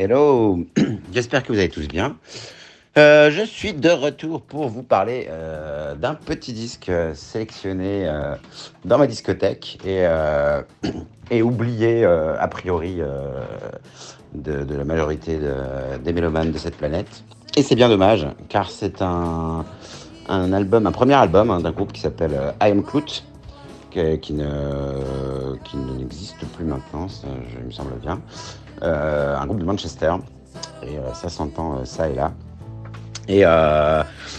Hello, j'espère que vous allez tous bien. Euh, je suis de retour pour vous parler euh, d'un petit disque euh, sélectionné dans ma discothèque et, oublié a priori de, la majorité de- des mélomanes de cette planète. Et c'est bien dommage car c'est un, un album, un premier album hein, d'un groupe qui s'appelle I Am Clout, qui, qui ne n'existe plus maintenant, ça, il me semble bien. Euh, un groupe de Manchester et euh, ça s'entend euh, ça et là. Et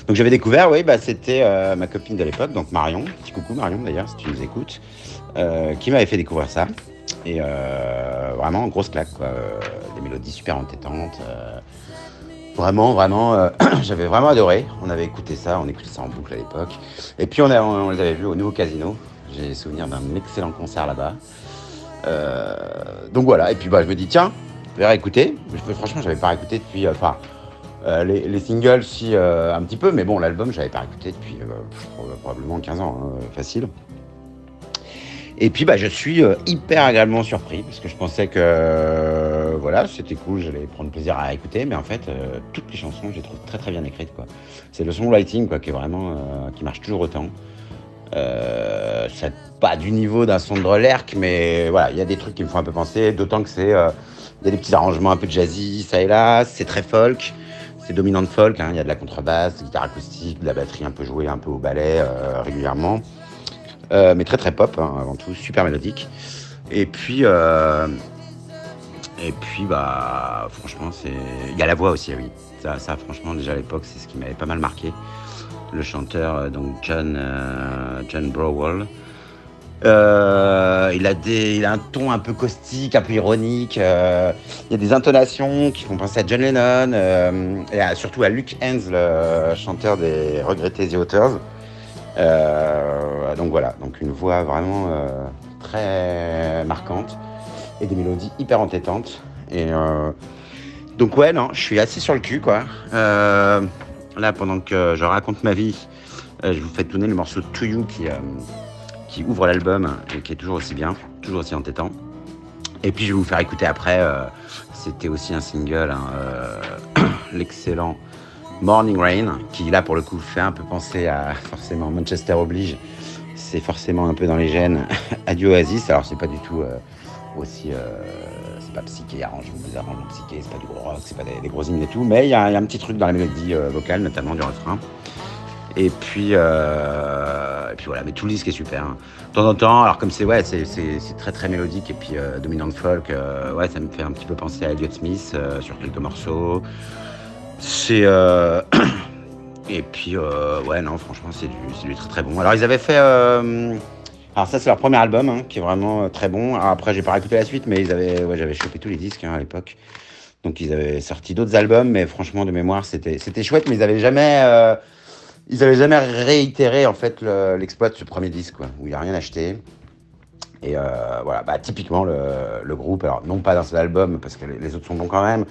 donc j'avais découvert, oui, bah, c'était ma copine de l'époque, donc Marion, petit coucou Marion d'ailleurs, si tu nous écoutes, qui m'avait fait découvrir ça. Et vraiment, grosse claque, quoi. Des mélodies super entêtantes. vraiment, vraiment, j'avais vraiment adoré. On avait écouté ça, on écoutait ça en boucle à l'époque. Et puis on les avait vus au nouveau casino. J'ai souvenir d'un excellent concert là-bas. Euh, donc voilà, et puis bah, je me dis, tiens, je vais réécouter. Je- Franchement, j'avais pas réécouté depuis. euh, Enfin, euh, les, les singles, si, un petit peu, mais bon, l'album, j'avais pas écouté depuis probablement 15 ans, hein, facile. Et puis, bah, je suis hyper agréablement surpris, parce que je pensais que, voilà, c'était cool, j'allais prendre plaisir à écouter, mais en fait, toutes les chansons, je les trouve très très bien écrites. C'est le songwriting, quoi, qui est vraiment, qui marche toujours autant. Euh, c'est pas du niveau d'un son de Relerque, mais voilà, il y a des trucs qui me font un peu penser, d'autant que c'est, euh, des petits arrangements un peu jazzy, ça et là, c'est très folk. C'est dominant de folk, hein. il y a de la contrebasse, de la guitare acoustique, de la batterie un peu jouée, un peu au ballet euh, régulièrement. Mais très très pop hein, avant tout, super mélodique. Et puis, et puis bah, franchement. Il y a la voix aussi, oui. Ça, ça, franchement, déjà à l'époque, c'est ce qui m'avait pas mal marqué. Le chanteur, euh, donc John, euh, Browell. Euh, il, a des, un ton un peu caustique, un peu ironique. il y a des intonations qui font penser à John Lennon et surtout à Luke Hens, le chanteur des Regrettés The Authors. Donc voilà, donc une voix vraiment très marquante et des mélodies hyper entêtantes. Donc ouais, non, je suis assis sur le cul quoi. Là, pendant que je raconte ma vie, euh, je vous fais tourner le morceau To You qui, euh, qui ouvre l'album et qui est toujours aussi bien, toujours aussi entêtant. Et puis je vais vous faire écouter après, euh, c'était aussi un single, hein, l'excellent Morning Rain, qui là pour le coup fait un peu penser à forcément Manchester oblige. C'est forcément un peu dans les gènes du Oasis. Alors c'est pas du tout aussi, euh, c'est pas psyché, arrangement, des arrangements psyché, c'est pas du gros rock, c'est pas des, des gros hymnes et tout, mais il y, a un petit truc dans la mélodie euh, vocale, notamment du refrain. Et puis, euh, et puis voilà, mais tout le disque est super. hein. De temps en temps, alors comme c'est ouais, c'est, très très mélodique et puis euh, dominant folk, euh, ouais, ça me fait un petit peu penser à Elliott Smith sur quelques morceaux. C'est et puis ouais non, franchement c'est du, du très très bon. Alors ils avaient fait, alors ça c'est leur premier album hein, qui est vraiment euh, très bon. Alors, après j'ai pas écouté la suite, mais ils avaient, ouais, j'avais chopé tous les disques hein, à l'époque. Donc ils avaient sorti d'autres albums, mais franchement de mémoire c'était chouette, mais ils avaient jamais euh, ils avaient jamais réitéré en fait le- l'exploit de ce premier disque quoi, où il a rien acheté. Et euh, voilà, bah, typiquement le, groupe, alors non pas dans cet album parce que les, autres sont bons quand même,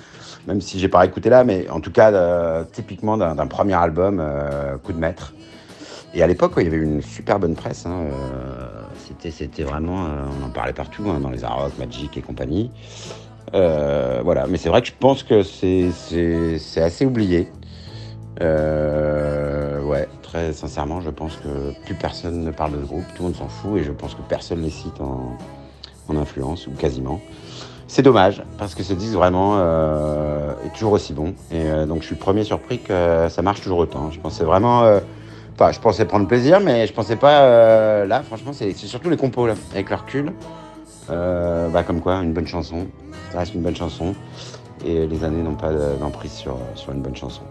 même si j'ai pas écouté là, mais en tout cas typiquement d'un premier album, coup de maître. Et à l'époque, il y avait une super bonne presse. hein, euh, c'était, vraiment, euh, on en parlait partout, hein, dans les Arocs, Magic et compagnie. Euh, voilà, mais c'est vrai que je pense que c'est, c'est, c'est assez oublié. Ouais, très sincèrement, je pense que plus personne ne parle de ce groupe, tout le monde s'en fout et je pense que personne les cite en, en influence ou quasiment. C'est dommage parce que ce disque vraiment est toujours aussi bon et donc je suis le premier surpris que ça marche toujours autant. Je pensais vraiment, euh, je pensais prendre plaisir, mais je pensais pas euh, là. Franchement, c'est surtout les compos là, avec le recul. Euh, bah, comme quoi, une bonne chanson, ça reste une bonne chanson et les années n'ont pas de- d'emprise sur, sur une bonne chanson.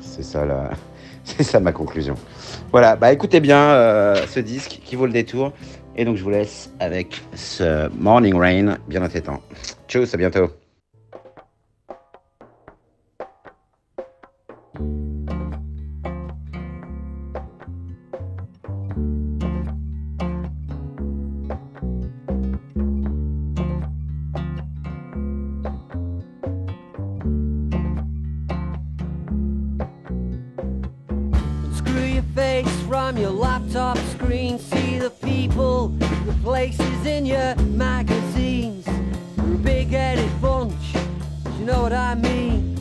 C'est ça, la... c'est ça ma conclusion. Voilà, bah écoutez bien euh, ce disque qui vaut le détour. Et donc je vous laisse avec ce Morning Rain bien entêtant. Tchuss, à bientôt. laptop screen, see the people, the places in your magazines. You're a big-headed bunch, you know what I mean.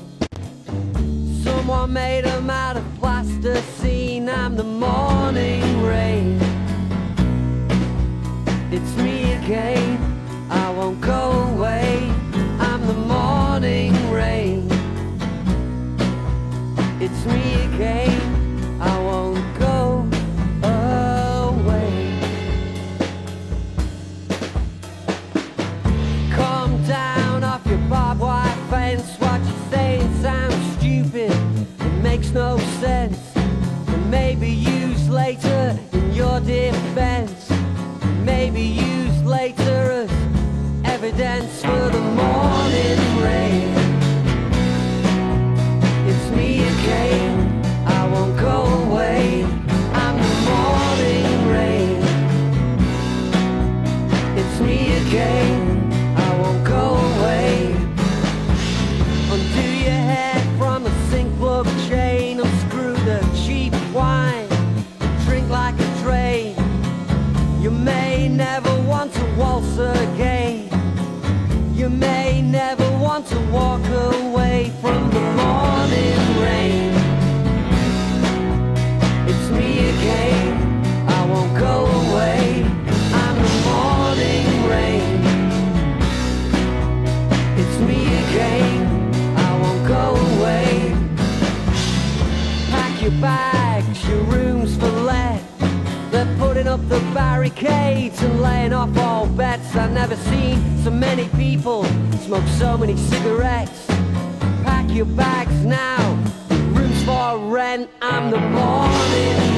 Someone made them out of plasticine. I'm the morning. later in your defense maybe used later as evidence for the morning rain. your room's for let. They're putting up the barricades and laying off all bets. I've never seen so many people smoke so many cigarettes. Pack your bags now, room's for rent. I'm the morning.